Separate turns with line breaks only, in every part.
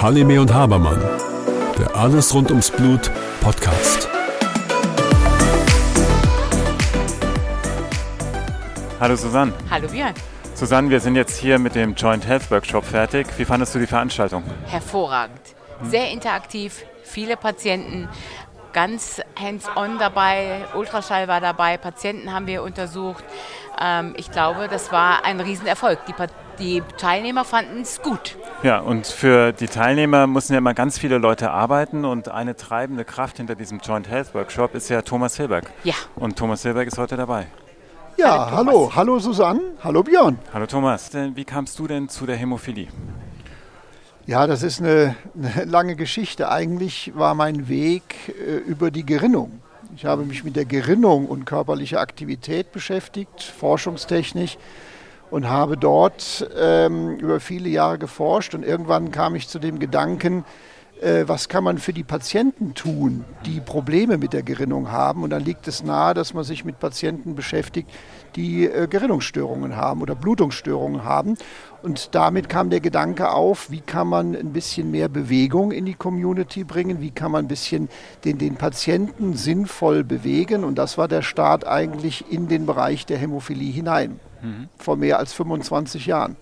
Halime und Habermann, der Alles rund ums Blut Podcast.
Hallo Susanne.
Hallo Björn.
Susanne, wir sind jetzt hier mit dem Joint Health Workshop fertig. Wie fandest du die Veranstaltung?
Hervorragend. Sehr interaktiv, viele Patienten, ganz hands-on dabei, Ultraschall war dabei, Patienten haben wir untersucht. Ähm, ich glaube, das war ein Riesenerfolg. Die, die Teilnehmer fanden es gut.
Ja, und für die Teilnehmer mussten ja immer ganz viele Leute arbeiten und eine treibende Kraft hinter diesem Joint Health Workshop ist ja Thomas Hilberg.
Ja.
Und Thomas Hilberg ist heute dabei.
Ja, hallo, hallo, hallo Susanne, hallo Björn.
Hallo Thomas, wie kamst du denn zu der Hämophilie?
Ja, das ist eine, eine, lange Geschichte. Eigentlich war mein Weg äh, über die Gerinnung. Ich habe mich mit der Gerinnung und körperlicher Aktivität beschäftigt, forschungstechnisch, und habe dort ähm, über viele Jahre geforscht. Und irgendwann kam ich zu dem Gedanken, äh, was kann man für die Patienten tun, die Probleme mit der Gerinnung haben. Und dann liegt es nahe, dass man sich mit Patienten beschäftigt, die äh, Gerinnungsstörungen haben oder Blutungsstörungen haben. Und damit kam der Gedanke auf, wie kann man ein bisschen mehr Bewegung in die Community bringen, wie kann man ein bisschen den, den Patienten sinnvoll bewegen. Und das war der Start eigentlich in den Bereich der Hämophilie hinein, mhm. vor mehr als 25 Jahren.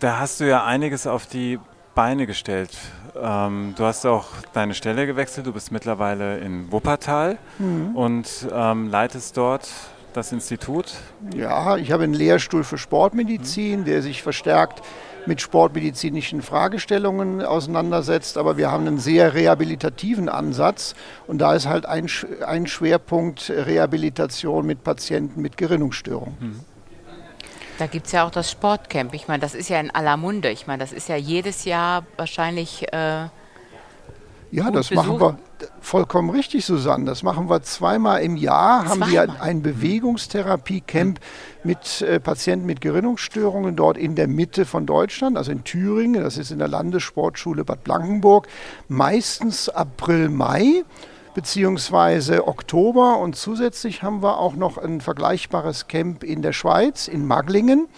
Da hast du ja einiges auf die Beine gestellt. Ähm, du hast auch deine Stelle gewechselt. Du bist mittlerweile in Wuppertal mhm. und ähm, leitest dort das Institut.
Ja, ich habe einen Lehrstuhl für Sportmedizin, mhm. der sich verstärkt mit sportmedizinischen Fragestellungen auseinandersetzt, aber wir haben einen sehr rehabilitativen Ansatz und da ist halt ein, ein Schwerpunkt Rehabilitation mit Patienten mit Gerinnungsstörungen. Mhm.
Da gibt es ja auch das Sportcamp. Ich meine, das ist ja in aller Munde. Ich meine, das ist ja jedes Jahr wahrscheinlich. Äh,
ja, das besucht. machen wir vollkommen richtig, Susanne. Das machen wir zweimal im Jahr. Zweimal. Haben wir ein Bewegungstherapie-Camp mit äh, Patienten mit Gerinnungsstörungen dort in der Mitte von Deutschland, also in Thüringen. Das ist in der Landessportschule Bad Blankenburg. Meistens April, Mai beziehungsweise Oktober. Und zusätzlich haben wir auch noch ein vergleichbares Camp in der Schweiz, in Maglingen,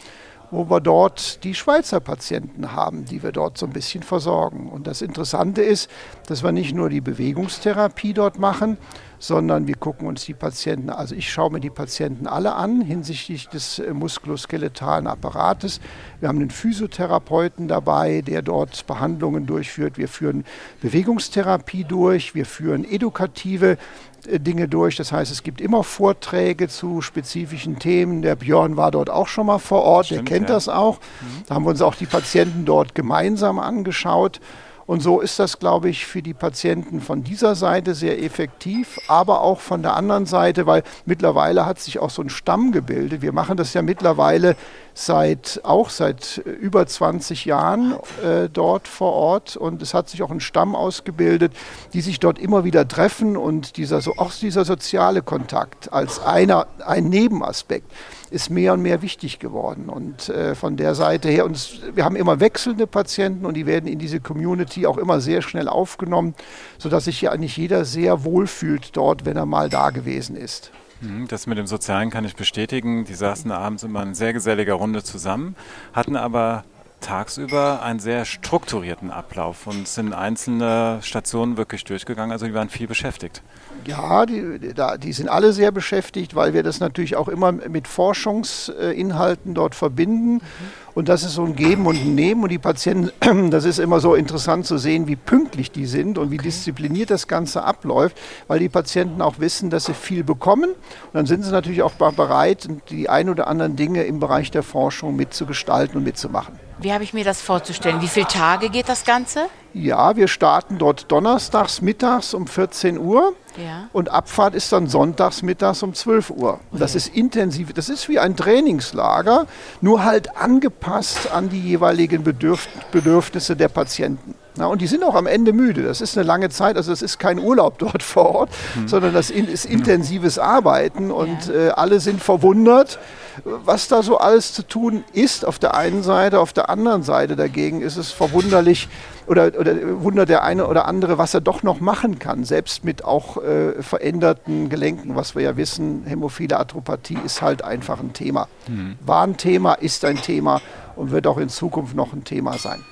wo wir dort die Schweizer Patienten haben, die wir dort so ein bisschen versorgen. Und das Interessante ist, dass wir nicht nur die Bewegungstherapie dort machen, sondern wir gucken uns die Patienten, also ich schaue mir die Patienten alle an hinsichtlich des äh, muskuloskeletalen Apparates. Wir haben einen Physiotherapeuten dabei, der dort Behandlungen durchführt. Wir führen Bewegungstherapie durch, wir führen edukative Dinge durch. Das heißt, es gibt immer Vorträge zu spezifischen Themen. Der Björn war dort auch schon mal vor Ort, Stimmt, der kennt ja. das auch. Mhm. Da haben wir uns auch die Patienten dort gemeinsam angeschaut. Und so ist das, glaube ich, für die Patienten von dieser Seite sehr effektiv, aber auch von der anderen Seite, weil mittlerweile hat sich auch so ein Stamm gebildet. Wir machen das ja mittlerweile seit auch seit über 20 Jahren äh, dort vor Ort und es hat sich auch ein Stamm ausgebildet, die sich dort immer wieder treffen und dieser so auch dieser soziale Kontakt als einer ein Nebenaspekt ist mehr und mehr wichtig geworden. Und äh, von der Seite her, und es, wir haben immer wechselnde Patienten und die werden in diese Community auch immer sehr schnell aufgenommen, sodass sich ja eigentlich jeder sehr wohlfühlt dort, wenn er mal da gewesen ist.
Mhm, das mit dem Sozialen kann ich bestätigen. Die saßen abends immer in sehr geselliger Runde zusammen, hatten aber tagsüber einen sehr strukturierten Ablauf und sind einzelne Stationen wirklich durchgegangen. Also die waren viel beschäftigt.
Ja, die, die sind alle sehr beschäftigt, weil wir das natürlich auch immer mit Forschungsinhalten dort verbinden. Und das ist so ein Geben und ein Nehmen. Und die Patienten, das ist immer so interessant zu sehen, wie pünktlich die sind und wie diszipliniert das Ganze abläuft, weil die Patienten auch wissen, dass sie viel bekommen. Und dann sind sie natürlich auch bereit, die ein oder anderen Dinge im Bereich der Forschung mitzugestalten und mitzumachen.
Wie habe ich mir das vorzustellen? Wie viele Tage geht das Ganze?
Ja, wir starten dort donnerstags mittags um 14 Uhr ja. und Abfahrt ist dann sonntags mittags um 12 Uhr. Und das ist intensiv, das ist wie ein Trainingslager, nur halt angepasst an die jeweiligen Bedürf Bedürfnisse der Patienten. Na, und die sind auch am Ende müde. Das ist eine lange Zeit, also das ist kein Urlaub dort vor Ort, hm. sondern das ist intensives Arbeiten und äh, alle sind verwundert, was da so alles zu tun ist auf der einen Seite. Auf der anderen Seite dagegen ist es verwunderlich oder, oder wundert der eine oder andere, was er doch noch machen kann, selbst mit auch äh, veränderten Gelenken, was wir ja wissen, hämophile Atropathie ist halt einfach ein Thema. Hm. War ein Thema, ist ein Thema und wird auch in Zukunft noch ein Thema sein.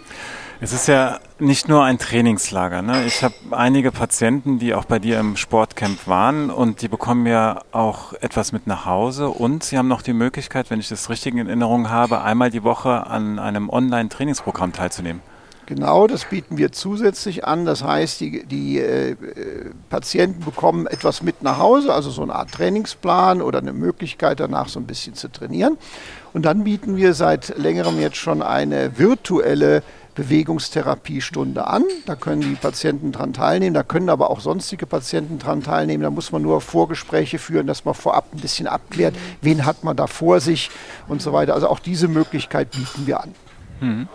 Es ist ja nicht nur ein Trainingslager. Ne? Ich habe einige Patienten, die auch bei dir im Sportcamp waren und die bekommen ja auch etwas mit nach Hause und sie haben noch die Möglichkeit, wenn ich das richtig in Erinnerung habe, einmal die Woche an einem Online-Trainingsprogramm teilzunehmen.
Genau, das bieten wir zusätzlich an. Das heißt, die, die äh, Patienten bekommen etwas mit nach Hause, also so eine Art Trainingsplan oder eine Möglichkeit danach so ein bisschen zu trainieren. Und dann bieten wir seit längerem jetzt schon eine virtuelle Bewegungstherapiestunde an. Da können die Patienten dran teilnehmen, da können aber auch sonstige Patienten dran teilnehmen. Da muss man nur Vorgespräche führen, dass man vorab ein bisschen abklärt, wen hat man da vor sich und so weiter. Also auch diese Möglichkeit bieten wir an. Mhm.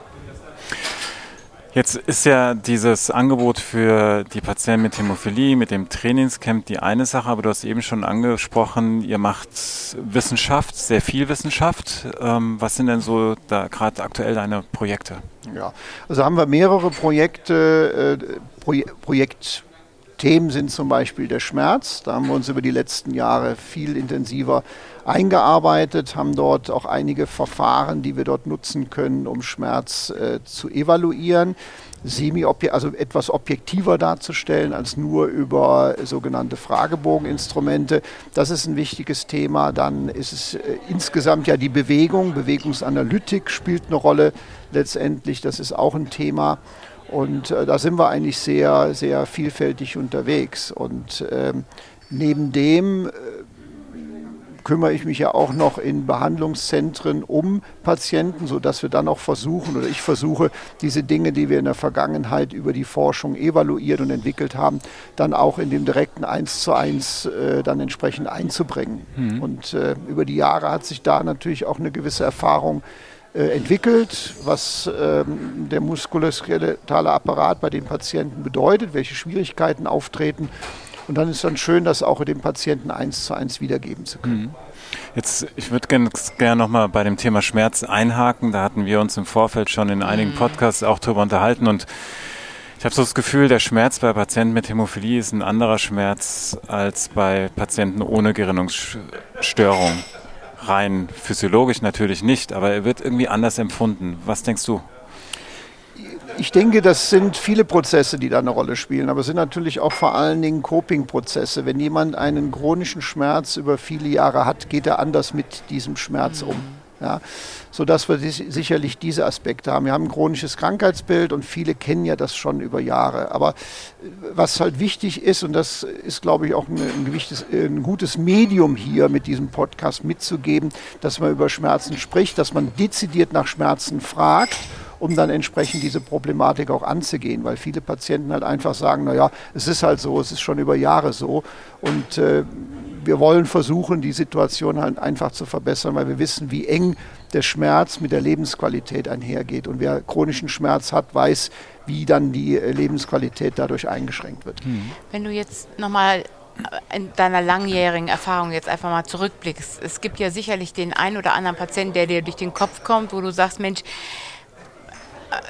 Jetzt ist ja dieses Angebot für die Patienten mit Hämophilie, mit dem Trainingscamp die eine Sache, aber du hast eben schon angesprochen, ihr macht Wissenschaft, sehr viel Wissenschaft. Ähm, was sind denn so da gerade aktuell deine Projekte?
Ja, also haben wir mehrere Projekte, äh, Pro Projektthemen sind zum Beispiel der Schmerz. Da haben wir uns über die letzten Jahre viel intensiver eingearbeitet, haben dort auch einige Verfahren, die wir dort nutzen können, um Schmerz äh, zu evaluieren, semi also etwas objektiver darzustellen als nur über sogenannte Fragebogeninstrumente. Das ist ein wichtiges Thema. Dann ist es äh, insgesamt ja die Bewegung, Bewegungsanalytik spielt eine Rolle letztendlich. Das ist auch ein Thema. Und äh, da sind wir eigentlich sehr, sehr vielfältig unterwegs. Und ähm, neben dem äh, kümmere ich mich ja auch noch in Behandlungszentren um Patienten, sodass wir dann auch versuchen oder ich versuche, diese Dinge, die wir in der Vergangenheit über die Forschung evaluiert und entwickelt haben, dann auch in dem direkten Eins zu eins äh, dann entsprechend einzubringen. Mhm. Und äh, über die Jahre hat sich da natürlich auch eine gewisse Erfahrung äh, entwickelt, was ähm, der muskuloskeletale Apparat bei den Patienten bedeutet, welche Schwierigkeiten auftreten und dann ist dann schön, das auch dem Patienten eins zu eins wiedergeben zu können. Mhm.
Jetzt, ich würde gerne gern nochmal bei dem Thema Schmerz einhaken. Da hatten wir uns im Vorfeld schon in einigen mhm. Podcasts auch drüber unterhalten und ich habe so das Gefühl, der Schmerz bei Patienten mit Hämophilie ist ein anderer Schmerz als bei Patienten ohne Gerinnungsstörung. Rein physiologisch natürlich nicht, aber er wird irgendwie anders empfunden. Was denkst du?
Ich denke, das sind viele Prozesse, die da eine Rolle spielen, aber es sind natürlich auch vor allen Dingen Coping-Prozesse. Wenn jemand einen chronischen Schmerz über viele Jahre hat, geht er anders mit diesem Schmerz um. Ja, sodass wir sicherlich diese Aspekte haben. Wir haben ein chronisches Krankheitsbild und viele kennen ja das schon über Jahre. Aber äh, was halt wichtig ist, und das ist, glaube ich, auch ein, ein, gutes Medium hier mit diesem Podcast mitzugeben, dass man über Schmerzen spricht, dass man dezidiert nach Schmerzen fragt um dann entsprechend diese Problematik auch anzugehen, weil viele Patienten halt einfach sagen, naja, es ist halt so, es ist schon über Jahre so und äh, wir wollen versuchen, die Situation halt einfach zu verbessern, weil wir wissen, wie eng der Schmerz mit der Lebensqualität einhergeht. Und wer chronischen Schmerz hat, weiß, wie dann die äh, Lebensqualität dadurch eingeschränkt wird.
Mhm. Wenn du jetzt nochmal in deiner langjährigen Erfahrung jetzt einfach mal zurückblickst. Es gibt ja sicherlich den einen oder anderen Patienten, der dir durch den Kopf kommt, wo du sagst, Mensch,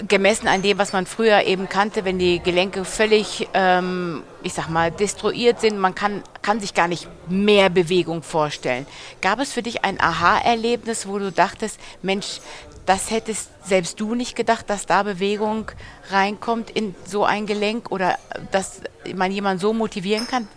gemessen an dem, was man früher eben kannte, wenn die Gelenke völlig, ähm, ich sag mal, destruiert sind, man kann, kann sich gar nicht mehr Bewegung vorstellen. Gab es für dich ein Aha-Erlebnis, wo du dachtest, Mensch, das hättest selbst du nicht gedacht, dass da Bewegung reinkommt in so ein Gelenk oder dass man jemanden so motivieren kann?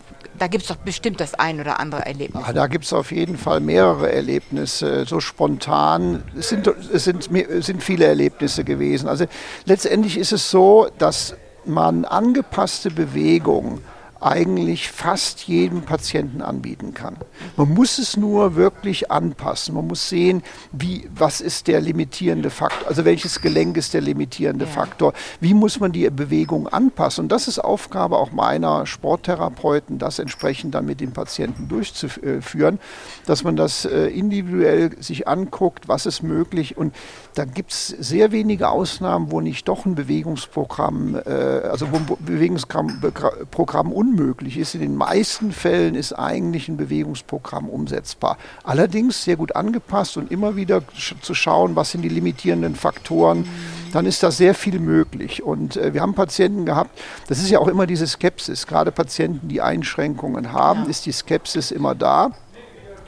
Da gibt es doch bestimmt das ein oder andere Erlebnis.
Ja, da gibt es auf jeden Fall mehrere Erlebnisse, so spontan. Es sind, es sind, es sind viele Erlebnisse gewesen. Also letztendlich ist es so, dass man angepasste Bewegung eigentlich fast jedem Patienten anbieten kann. Man muss es nur wirklich anpassen. Man muss sehen, wie, was ist der limitierende Faktor, also welches Gelenk ist der limitierende ja. Faktor, wie muss man die Bewegung anpassen. Und das ist Aufgabe auch meiner Sporttherapeuten, das entsprechend dann mit den Patienten durchzuführen, dass man das äh, individuell sich anguckt, was ist möglich. Und da gibt es sehr wenige Ausnahmen, wo nicht doch ein Bewegungsprogramm, äh, also wo ein Bewegungsprogramm unmöglich ist. In den meisten Fällen ist eigentlich ein Bewegungsprogramm umsetzbar. Allerdings sehr gut angepasst und immer wieder zu schauen, was sind die limitierenden Faktoren, dann ist da sehr viel möglich. Und äh, wir haben Patienten gehabt, das ist ja auch immer diese Skepsis, gerade Patienten, die Einschränkungen haben, ja. ist die Skepsis immer da,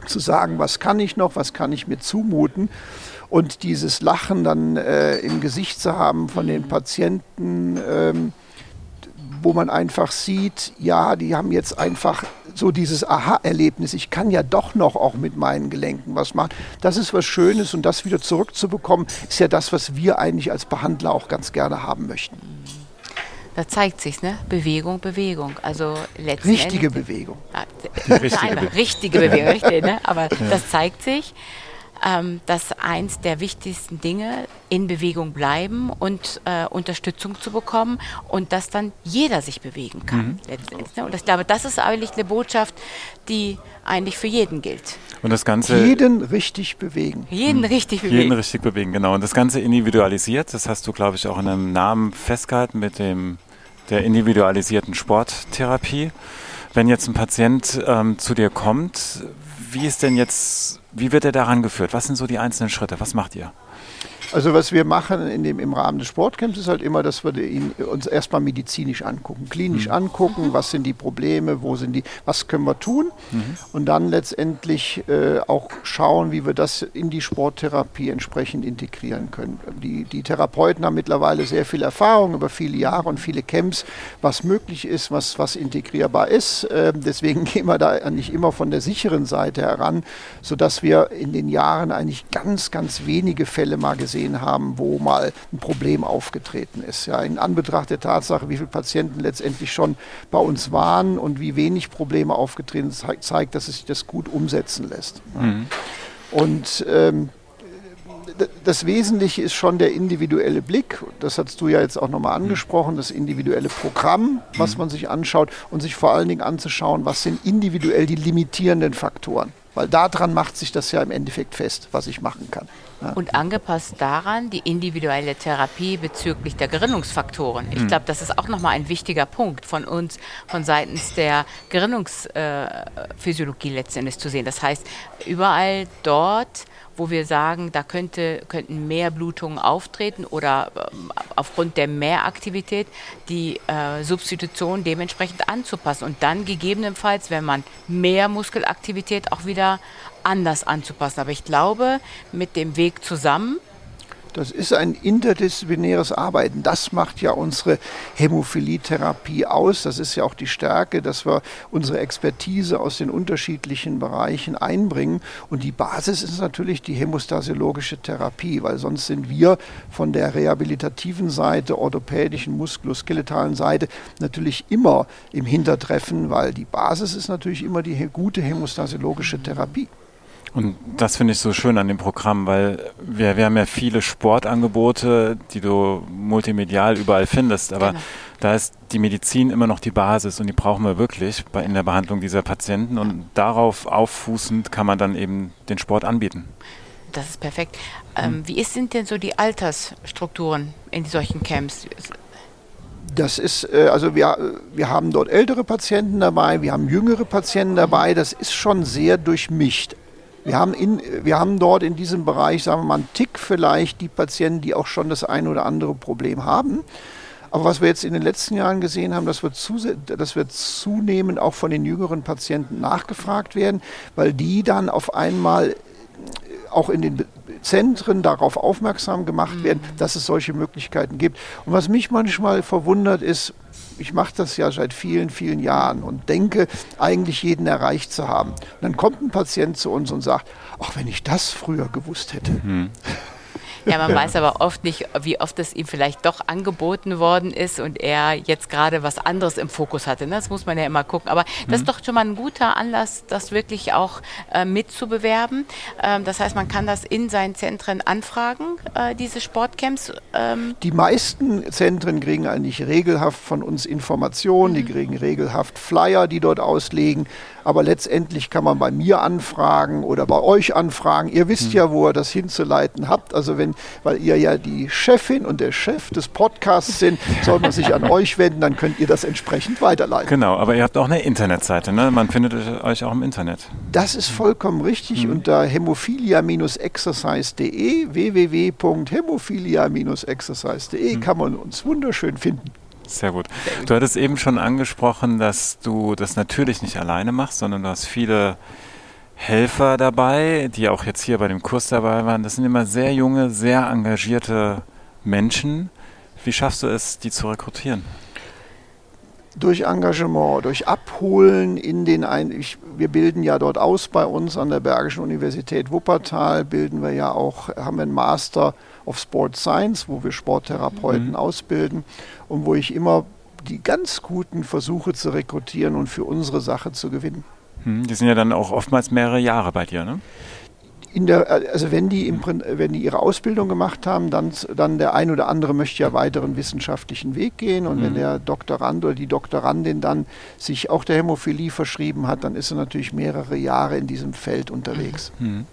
zu sagen, was kann ich noch, was kann ich mir zumuten. Und dieses Lachen dann äh, im Gesicht zu haben von den Patienten, ähm, wo man einfach sieht, ja, die haben jetzt einfach so dieses Aha-Erlebnis, ich kann ja doch noch auch mit meinen Gelenken was machen. Das ist was Schönes und das wieder zurückzubekommen, ist ja das, was wir eigentlich als Behandler auch ganz gerne haben möchten.
Da zeigt sich, ne? Bewegung, Bewegung. Also
richtige Bewegung.
Ah, richtige, Be richtige Bewegung, richtig, ne? Aber ja. das zeigt sich ähm, dass eins der wichtigsten Dinge in Bewegung bleiben und äh, Unterstützung zu bekommen und dass dann jeder sich bewegen kann. Mhm. Letztendlich, ne? Und ich glaube, das ist eigentlich eine Botschaft, die eigentlich für jeden gilt.
Und das Ganze
jeden richtig bewegen.
Jeden mhm. richtig bewegen.
Jeden richtig bewegen, genau. Und das Ganze individualisiert, das hast du, glaube ich, auch in einem Namen festgehalten mit dem der individualisierten Sporttherapie. Wenn jetzt ein Patient ähm, zu dir kommt, wie ist denn jetzt, wie wird er daran geführt? Was sind so die einzelnen Schritte? Was macht ihr?
Also was wir machen in dem, im Rahmen des Sportcamps ist halt immer, dass wir ihn, uns erstmal medizinisch angucken, klinisch mhm. angucken, was sind die Probleme, wo sind die, was können wir tun mhm. und dann letztendlich äh, auch schauen, wie wir das in die Sporttherapie entsprechend integrieren können. Die, die Therapeuten haben mittlerweile sehr viel Erfahrung über viele Jahre und viele Camps, was möglich ist, was, was integrierbar ist. Äh, deswegen gehen wir da nicht immer von der sicheren Seite heran, sodass wir in den Jahren eigentlich ganz, ganz wenige Fälle mal gesehen gesehen haben, wo mal ein Problem aufgetreten ist. Ja, in Anbetracht der Tatsache, wie viele Patienten letztendlich schon bei uns waren und wie wenig Probleme aufgetreten sind, zeigt, dass es sich das gut umsetzen lässt. Mhm. Und ähm, das Wesentliche ist schon der individuelle Blick. Das hast du ja jetzt auch nochmal angesprochen, das individuelle Programm, was mhm. man sich anschaut und sich vor allen Dingen anzuschauen, was sind individuell die limitierenden Faktoren. Weil daran macht sich das ja im Endeffekt fest, was ich machen kann.
Ja. Und angepasst daran die individuelle Therapie bezüglich der Gerinnungsfaktoren. Ich mhm. glaube, das ist auch nochmal ein wichtiger Punkt von uns, von seitens der Gerinnungsphysiologie äh, letztendlich zu sehen. Das heißt, überall dort, wo wir sagen, da könnte, könnten mehr Blutungen auftreten oder äh, aufgrund der Mehraktivität die äh, Substitution dementsprechend anzupassen und dann gegebenenfalls, wenn man mehr Muskelaktivität auch wieder anders anzupassen. Aber ich glaube, mit dem Weg zusammen
das ist ein interdisziplinäres Arbeiten. Das macht ja unsere Hämophilietherapie aus. Das ist ja auch die Stärke, dass wir unsere Expertise aus den unterschiedlichen Bereichen einbringen. Und die Basis ist natürlich die hämostasiologische Therapie, weil sonst sind wir von der rehabilitativen Seite, orthopädischen, muskuloskeletalen Seite natürlich immer im Hintertreffen, weil die Basis ist natürlich immer die gute hämostasiologische Therapie.
Und das finde ich so schön an dem Programm, weil wir, wir haben ja viele Sportangebote, die du multimedial überall findest, aber genau. da ist die Medizin immer noch die Basis und die brauchen wir wirklich bei, in der Behandlung dieser Patienten und darauf auffußend kann man dann eben den Sport anbieten.
Das ist perfekt. Ähm, hm. Wie ist, sind denn so die Altersstrukturen in solchen Camps?
Das ist, äh, also wir, wir haben dort ältere Patienten dabei, wir haben jüngere Patienten dabei, das ist schon sehr durchmischt. Wir haben, in, wir haben dort in diesem Bereich, sagen wir mal, einen Tick vielleicht die Patienten, die auch schon das ein oder andere Problem haben. Aber was wir jetzt in den letzten Jahren gesehen haben, dass wir, dass wir zunehmend auch von den jüngeren Patienten nachgefragt werden, weil die dann auf einmal auch in den Zentren darauf aufmerksam gemacht werden, mhm. dass es solche Möglichkeiten gibt. Und was mich manchmal verwundert ist, ich mache das ja seit vielen, vielen Jahren und denke, eigentlich jeden erreicht zu haben. Und dann kommt ein Patient zu uns und sagt, ach, wenn ich das früher gewusst hätte. Mhm.
Ja, man ja. weiß aber oft nicht, wie oft es ihm vielleicht doch angeboten worden ist und er jetzt gerade was anderes im Fokus hatte. Ne? Das muss man ja immer gucken. Aber das mhm. ist doch schon mal ein guter Anlass, das wirklich auch äh, mitzubewerben. Ähm, das heißt, man kann das in seinen Zentren anfragen, äh, diese Sportcamps.
Ähm. Die meisten Zentren kriegen eigentlich regelhaft von uns Informationen, mhm. die kriegen regelhaft Flyer, die dort auslegen. Aber letztendlich kann man bei mir anfragen oder bei euch anfragen. Ihr wisst mhm. ja, wo ihr das hinzuleiten habt. Also wenn, weil ihr ja die Chefin und der Chef des Podcasts sind, soll man sich an euch wenden, dann könnt ihr das entsprechend weiterleiten.
Genau, aber ihr habt auch eine Internetseite, ne? Man findet euch auch im Internet.
Das ist vollkommen richtig. Mhm. Unter hämophilia-exercise.de www.hämophilia-exercise.de mhm. kann man uns wunderschön finden.
Sehr gut. Du hattest eben schon angesprochen, dass du das natürlich nicht alleine machst, sondern du hast viele Helfer dabei, die auch jetzt hier bei dem Kurs dabei waren. Das sind immer sehr junge, sehr engagierte Menschen. Wie schaffst du es, die zu rekrutieren?
durch Engagement, durch Abholen in den ein ich, wir bilden ja dort aus bei uns an der Bergischen Universität Wuppertal bilden wir ja auch haben wir einen Master of Sport Science, wo wir Sporttherapeuten mhm. ausbilden und wo ich immer die ganz guten versuche zu rekrutieren und für unsere Sache zu gewinnen.
Mhm, die sind ja dann auch oftmals mehrere Jahre bei dir, ne?
der, also wenn die, im, wenn die ihre Ausbildung gemacht haben, dann, dann der ein oder andere möchte ja weiteren wissenschaftlichen Weg gehen. Und mhm. wenn der Doktorand oder die Doktorandin dann sich auch der Hämophilie verschrieben hat, dann ist er natürlich mehrere Jahre in diesem Feld unterwegs. Mhm.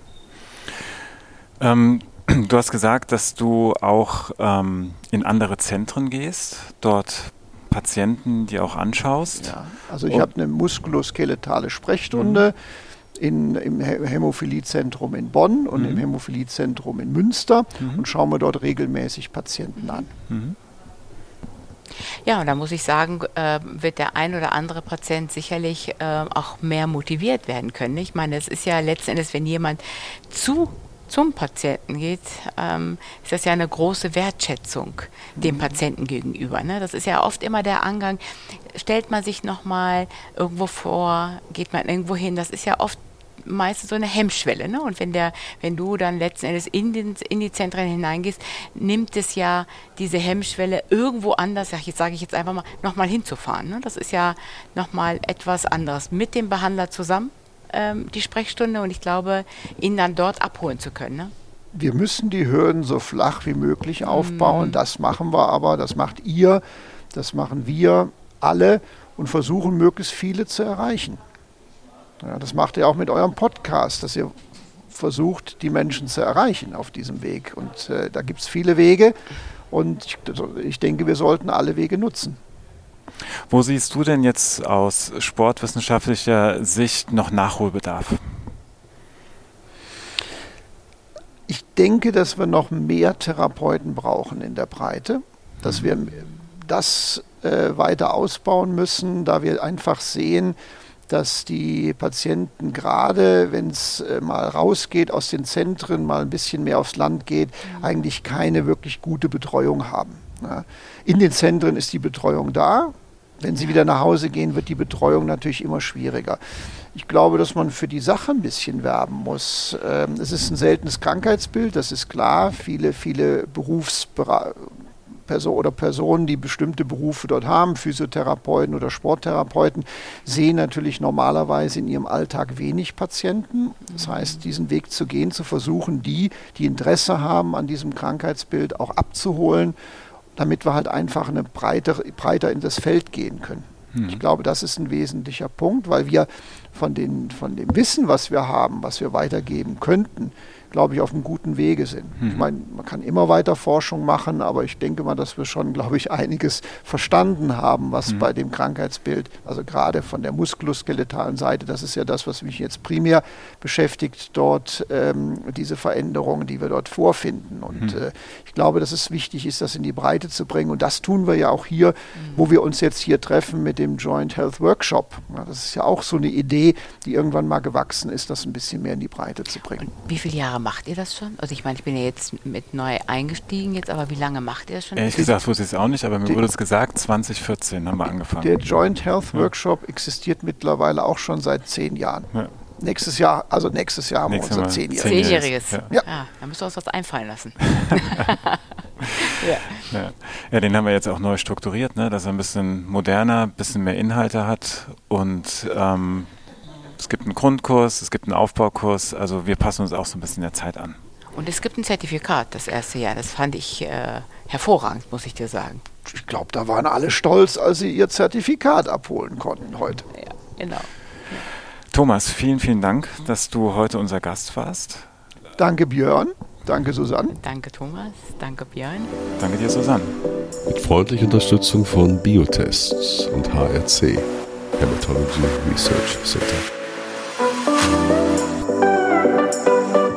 Ähm, du hast gesagt, dass du auch ähm, in andere Zentren gehst, dort Patienten, die auch anschaust. Ja,
also ich habe eine muskuloskeletale Sprechstunde. Mhm in, im Hämophiliezentrum in Bonn und mhm. im Hämophiliezentrum in Münster mhm. und schauen wir dort regelmäßig Patienten an. Mhm.
Ja, und da muss ich sagen, äh, wird der ein oder andere Patient sicherlich äh, auch mehr motiviert werden können. Ich meine, es ist ja letztendlich, wenn jemand zu zum Patienten geht, ähm, ist das ja eine große Wertschätzung dem mhm. Patienten gegenüber. Ne? Das ist ja oft immer der Angang, stellt man sich nochmal irgendwo vor, geht man irgendwo hin, das ist ja oft meistens so eine Hemmschwelle. Ne? Und wenn der, wenn du dann letzten Endes in, den, in die Zentren hineingehst, nimmt es ja diese Hemmschwelle irgendwo anders, jetzt sage ich jetzt einfach mal, nochmal hinzufahren. Ne? Das ist ja nochmal etwas anderes. Mit dem Behandler zusammen ähm, die Sprechstunde und ich glaube, ihn dann dort abholen zu können. Ne?
Wir müssen die Hürden so flach wie möglich aufbauen. Mm. Das machen wir aber, das macht ihr, das machen wir alle und versuchen möglichst viele zu erreichen. Ja, das macht ihr auch mit eurem Podcast, dass ihr versucht, die Menschen zu erreichen auf diesem Weg. Und äh, da gibt es viele Wege und ich, ich denke, wir sollten alle Wege nutzen.
Wo siehst du denn jetzt aus sportwissenschaftlicher Sicht noch Nachholbedarf?
Ich denke, dass wir noch mehr Therapeuten brauchen in der Breite, dass wir das äh, weiter ausbauen müssen, da wir einfach sehen, dass die Patienten gerade, wenn es äh, mal rausgeht aus den Zentren, mal ein bisschen mehr aufs Land geht, mhm. eigentlich keine wirklich gute Betreuung haben. In den Zentren ist die Betreuung da. Wenn sie wieder nach Hause gehen, wird die Betreuung natürlich immer schwieriger. Ich glaube, dass man für die Sache ein bisschen werben muss. Ähm, es ist ein seltenes Krankheitsbild, das ist klar. Viele, viele Berufsbereiche Person oder Personen, die bestimmte Berufe dort haben, Physiotherapeuten oder Sporttherapeuten, sehen natürlich normalerweise in ihrem Alltag wenig Patienten. Das heißt, diesen Weg zu gehen, zu versuchen, die, die Interesse haben an diesem Krankheitsbild, auch abzuholen, damit wir halt einfach eine breiter, breiter in das Feld gehen können. Hm. Ich glaube, das ist ein wesentlicher Punkt, weil wir von, den, von dem Wissen, was wir haben, was wir weitergeben könnten, glaube ich, auf einem guten Wege sind. Mhm. Ich meine, man kann immer weiter Forschung machen, aber ich denke mal, dass wir schon, glaube ich, einiges verstanden haben, was mhm. bei dem Krankheitsbild, also gerade von der muskuloskeletalen Seite, das ist ja das, was mich jetzt primär beschäftigt, dort ähm, diese Veränderungen, die wir dort vorfinden. Und mhm. äh, ich glaube, dass es wichtig ist, das in die Breite zu bringen. Und das tun wir ja auch hier, mhm. wo wir uns jetzt hier treffen mit dem Joint Health Workshop. Ja, das ist ja auch so eine Idee, die irgendwann mal gewachsen ist, das ein bisschen mehr in die Breite zu bringen. Und
wie viele Jahre macht ihr das schon? Also ich meine, ich bin ja jetzt mit neu eingestiegen jetzt, aber wie lange macht ihr das schon?
Ehrlich gesagt wusste ich es auch nicht, aber mir die, wurde es gesagt, 2014 haben wir angefangen.
Der Joint Health Workshop existiert mittlerweile auch schon seit zehn Jahren. Ja. nächstes Jahr, also nächstes Jahr haben
Nächstes
wir unser Zehnjähriges.
Zehnjähriges.
Ja.
Ja.
Ah, da müssen wir uns was einfallen lassen.
Ja. ja, den haben wir jetzt auch neu strukturiert, ne? dass er ein bisschen moderner, ein bisschen mehr Inhalte hat und ähm, es gibt einen Grundkurs, es gibt einen Aufbaukurs, also wir passen uns auch so ein bisschen der Zeit an.
Und es gibt ein Zertifikat das erste Jahr. Das fand ich äh, hervorragend, muss ich dir sagen.
Ich glaube, da waren alle stolz, als sie ihr Zertifikat abholen konnten heute.
Ja, genau.
Thomas, vielen, vielen Dank, dass du heute unser Gast warst.
Danke Björn, danke Susanne.
Danke Thomas, danke Björn.
Danke dir, Susanne.
Mit freundlicher Unterstützung von Biotests und HRC, Hematology Research Center.